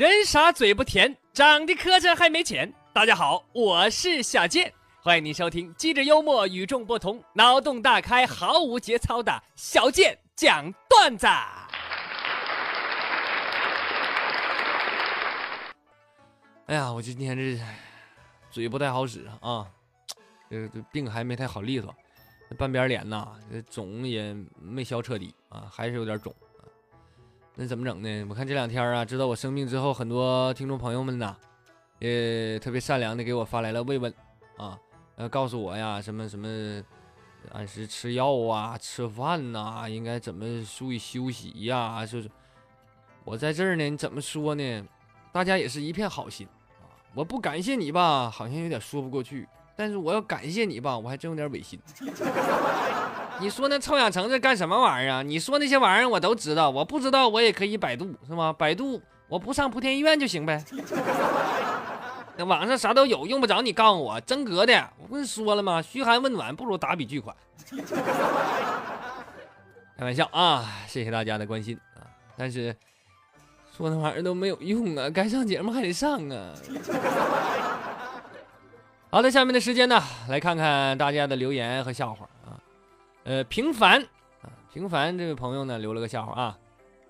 人傻嘴不甜，长得磕碜还没钱。大家好，我是小健，欢迎您收听机智幽默、与众不同、脑洞大开、毫无节操的小健讲段子。哎呀，我今天这嘴不太好使啊，这这病还没太好利索，半边脸呐，这肿也没消彻底啊，还是有点肿。那怎么整呢？我看这两天啊，知道我生病之后，很多听众朋友们呐，也特别善良的给我发来了慰问，啊，呃，告诉我呀，什么什么，按时吃药啊，吃饭呐，应该怎么注意休息呀？就是，我在这儿呢，你怎么说呢？大家也是一片好心啊，我不感谢你吧，好像有点说不过去，但是我要感谢你吧，我还真有点违心。你说那臭氧层这干什么玩意儿啊？你说那些玩意儿我都知道，我不知道我也可以百度，是吗？百度我不上莆田医院就行呗。那网上啥都有，用不着你告诉我，真格的。我不是说了吗？嘘寒问暖不如打笔巨款。开玩笑啊，谢谢大家的关心啊。但是说那玩意儿都没有用啊，该上节目还得上啊。好的，下面的时间呢，来看看大家的留言和笑话。呃，平凡啊，平凡这位朋友呢留了个笑话啊，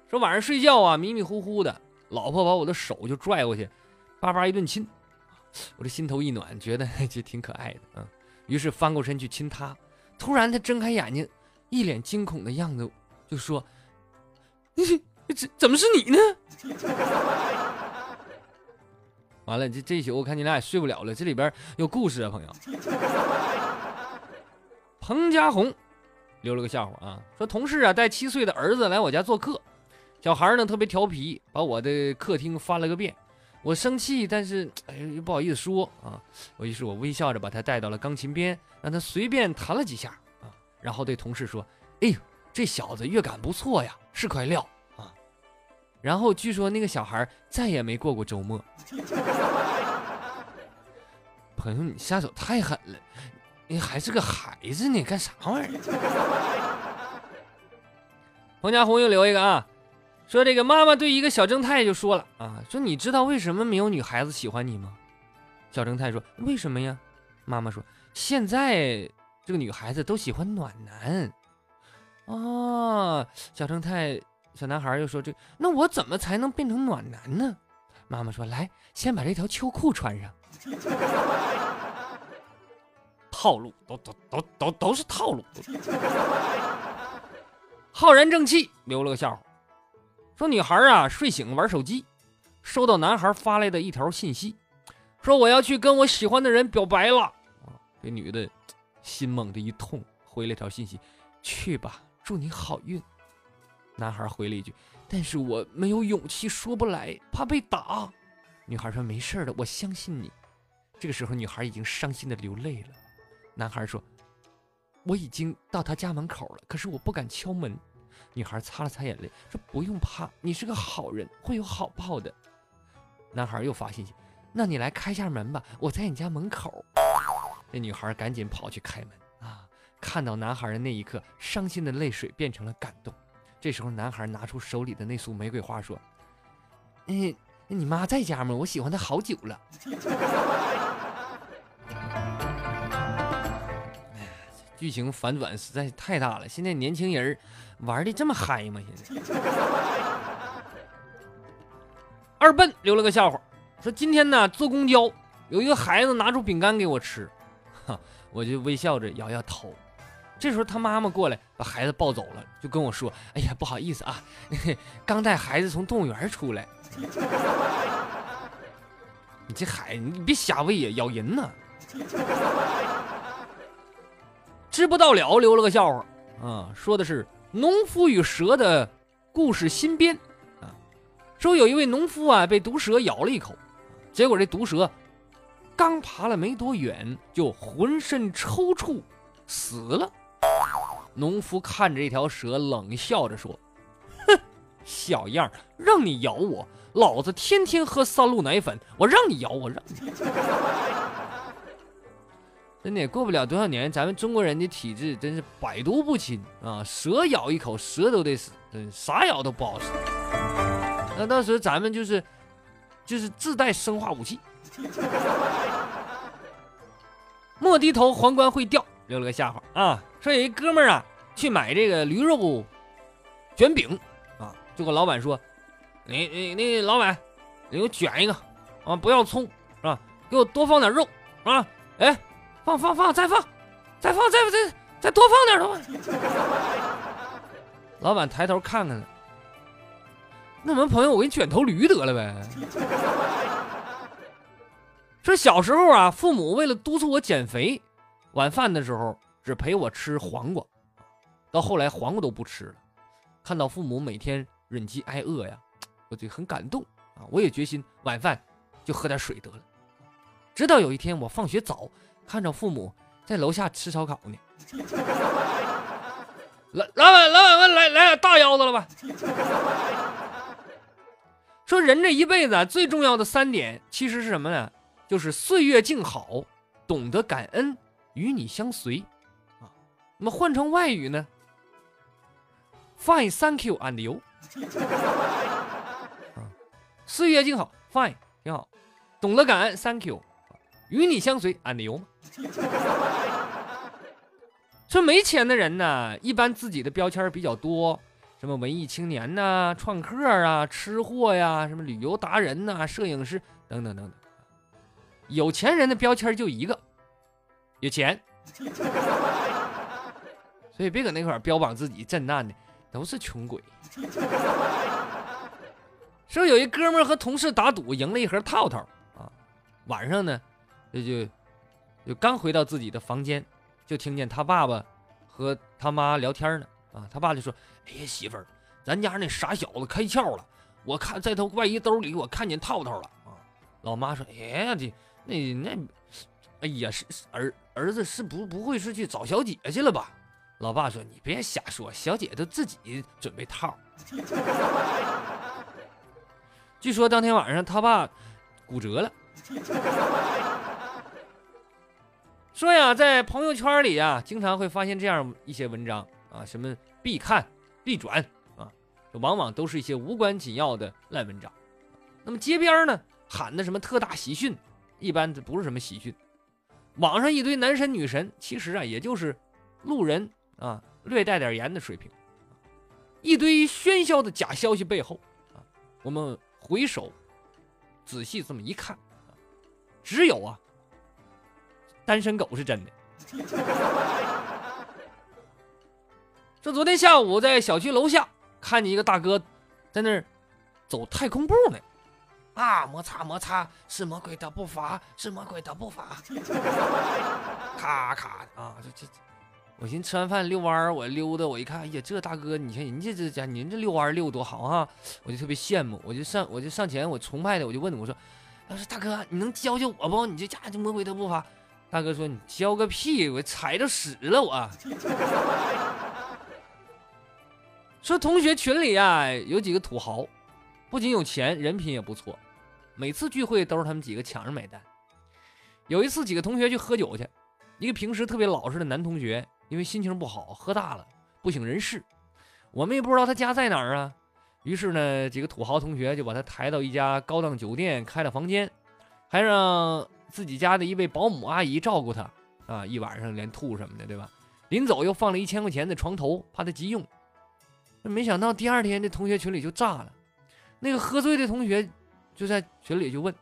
说晚上睡觉啊迷迷糊糊的，老婆把我的手就拽过去，叭叭一顿亲，我这心头一暖，觉得 这挺可爱的啊，于是翻过身去亲她，突然她睁开眼睛，一脸惊恐的样子，就说：“你这怎么是你呢？” 完了，这这一宿我看你俩也睡不了了，这里边有故事啊，朋友。彭家红。留了个笑话啊，说同事啊带七岁的儿子来我家做客，小孩呢特别调皮，把我的客厅翻了个遍。我生气，但是哎又不好意思说啊，我于是我微笑着把他带到了钢琴边，让他随便弹了几下啊，然后对同事说：“哎呦，这小子乐感不错呀，是块料啊。”然后据说那个小孩再也没过过周末。朋友，你下手太狠了。你还是个孩子呢，干啥玩意儿？彭家红又留一个啊，说这个妈妈对一个小正太就说了啊，说你知道为什么没有女孩子喜欢你吗？小正太说为什么呀？妈妈说现在这个女孩子都喜欢暖男。啊，小正太小男孩又说这那我怎么才能变成暖男呢？妈妈说来，先把这条秋裤穿上。套路都都都都都是套路。浩然正气留了个笑话，说女孩啊睡醒玩手机，收到男孩发来的一条信息，说我要去跟我喜欢的人表白了。这女的心猛地一痛，回了一条信息：去吧，祝你好运。男孩回了一句：但是我没有勇气说不来，怕被打。女孩说没事的，我相信你。这个时候，女孩已经伤心的流泪了。男孩说：“我已经到他家门口了，可是我不敢敲门。”女孩擦了擦眼泪说：“不用怕，你是个好人，会有好报的。”男孩又发信息：“那你来开下门吧，我在你家门口。”那女孩赶紧跑去开门啊！看到男孩的那一刻，伤心的泪水变成了感动。这时候，男孩拿出手里的那束玫瑰花说：“嗯，你妈在家吗？我喜欢她好久了。” 剧情反转实在是太大了！现在年轻人玩的这么嗨吗？现在二笨留了个笑话，说今天呢坐公交，有一个孩子拿出饼干给我吃，哈，我就微笑着摇摇头。这时候他妈妈过来把孩子抱走了，就跟我说：“哎呀，不好意思啊，刚带孩子从动物园出来。”你这孩子，你别瞎喂呀，咬人呢。知不到了，留了个笑话啊，说的是农夫与蛇的故事新编啊。说有一位农夫啊，被毒蛇咬了一口，结果这毒蛇刚爬了没多远，就浑身抽搐死了。农夫看着这条蛇，冷笑着说：“哼，小样让你咬我，老子天天喝三鹿奶粉，我让你咬我，让你。”真的过不了多少年，咱们中国人的体质真是百毒不侵啊！蛇咬一口，蛇都得死，啥咬都不好使。那到时候咱们就是就是自带生化武器。莫低头，皇冠会掉，留了个笑话啊。说有一哥们儿啊，去买这个驴肉卷饼啊，就跟老板说：“你你那，老板，你给我卷一个啊，不要葱啊，给我多放点肉啊，哎，放放放，再放，再放，再再再多放点的吧。”老板抬头看看，那我们朋友，我给你卷头驴得了呗。说小时候啊，父母为了督促我减肥，晚饭的时候只陪我吃黄瓜，到后来黄瓜都不吃了。看到父母每天忍饥挨饿呀，我就很感动啊！我也决心晚饭就喝点水得了。直到有一天我放学早，看着父母在楼下吃烧烤呢。老老板，老板，我来来点大腰子了吧？说人这一辈子，最重要的三点其实是什么呢？就是岁月静好，懂得感恩，与你相随，啊，那么换成外语呢？Fine，Thank you and you。啊，岁月静好，Fine，挺好，懂得感恩，Thank you，与你相随，and you。说没钱的人呢，一般自己的标签比较多，什么文艺青年呐、创客啊、吃货呀、什么旅游达人呐、摄影师等等等等。有钱人的标签就一个，有钱，所以别搁那块标榜自己震难的，都是穷鬼。说有一哥们和同事打赌赢了一盒套套啊，晚上呢，这就就刚回到自己的房间，就听见他爸爸和他妈聊天呢啊，他爸就说：“哎呀媳妇儿，咱家那傻小子开窍了，我看在他外衣兜里我看见套套了啊。”老妈说：“哎呀这。”那那，哎呀，是儿儿子是不不会是去找小姐去了吧？老爸说：“你别瞎说，小姐都自己准备套。”据说当天晚上他爸骨折了。说呀，在朋友圈里呀，经常会发现这样一些文章啊，什么必看、必转啊，这往往都是一些无关紧要的烂文章。那么街边呢，喊的什么特大喜讯？一般不是什么喜讯，网上一堆男神女神，其实啊，也就是路人啊，略带点盐的水平。一堆喧嚣的假消息背后啊，我们回首仔细这么一看，只有啊，单身狗是真的。说昨天下午在小区楼下看见一个大哥在那儿走太空步呢。啊！摩擦摩擦，是魔鬼的步伐，是魔鬼的步伐。咔咔的啊！这这，我寻思吃完饭遛弯儿，我溜达，我一看，哎呀，这大哥，你看人家这家，您这遛弯儿遛多好啊！我就特别羡慕，我就上我就上前，我崇拜的，我就问我说：“我说大哥，你能教教我不？你这家就魔鬼的步伐。”大哥说：“你教个屁！我踩着屎了我。”说同学群里啊，有几个土豪。不仅有钱，人品也不错。每次聚会都是他们几个抢着买单。有一次，几个同学去喝酒去，一个平时特别老实的男同学，因为心情不好，喝大了，不省人事。我们也不知道他家在哪儿啊。于是呢，几个土豪同学就把他抬到一家高档酒店，开了房间，还让自己家的一位保姆阿姨照顾他啊，一晚上连吐什么的，对吧？临走又放了一千块钱在床头，怕他急用。没想到第二天，这同学群里就炸了。那个喝醉的同学就在群里就问：“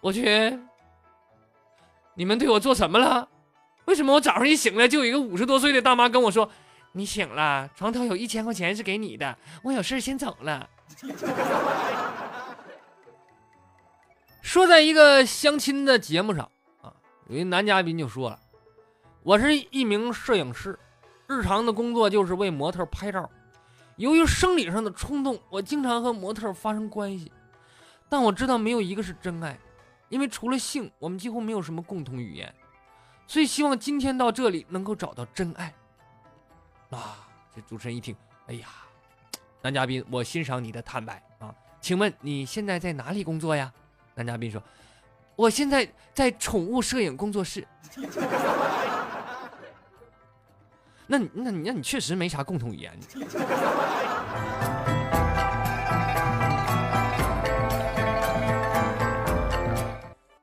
我去，你们对我做什么了？为什么我早上一醒来就有一个五十多岁的大妈跟我说，你醒了，床头有一千块钱是给你的，我有事先走了。”说在一个相亲的节目上啊，有一男嘉宾就说了：“我是一名摄影师，日常的工作就是为模特拍照。”由于生理上的冲动，我经常和模特发生关系，但我知道没有一个是真爱，因为除了性，我们几乎没有什么共同语言，所以希望今天到这里能够找到真爱。啊，这主持人一听，哎呀，男嘉宾，我欣赏你的坦白啊，请问你现在在哪里工作呀？男嘉宾说，我现在在宠物摄影工作室。那你那你那你确实没啥共同语言。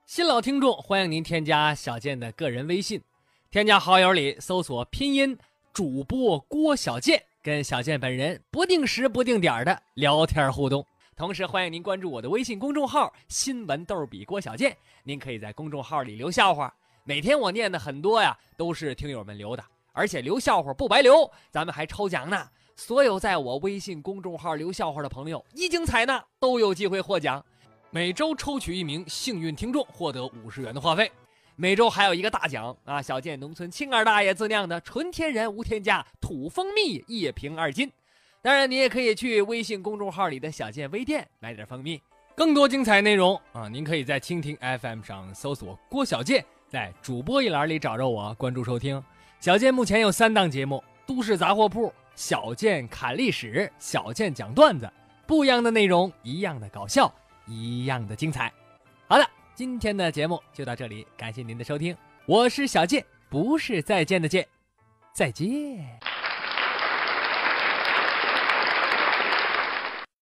新老听众，欢迎您添加小健的个人微信，添加好友里搜索拼音主播郭小健，跟小健本人不定时不定点的聊天互动。同时欢迎您关注我的微信公众号“新闻逗比郭小健”，您可以在公众号里留笑话，每天我念的很多呀，都是听友们留的，而且留笑话不白留，咱们还抽奖呢。所有在我微信公众号留笑话的朋友，一经采纳都有机会获奖。每周抽取一名幸运听众，获得五十元的话费。每周还有一个大奖啊！小健农村青二大爷自酿的纯天然无添加土蜂蜜一瓶二斤。当然，你也可以去微信公众号里的小健微店买点蜂蜜。更多精彩内容啊，您可以在蜻蜓 FM 上搜索郭小健，在主播一栏里找着我，关注收听。小健目前有三档节目：都市杂货铺。小健侃历史，小健讲段子，不一样的内容，一样的搞笑，一样的精彩。好的，今天的节目就到这里，感谢您的收听，我是小健，不是再见的见，再见。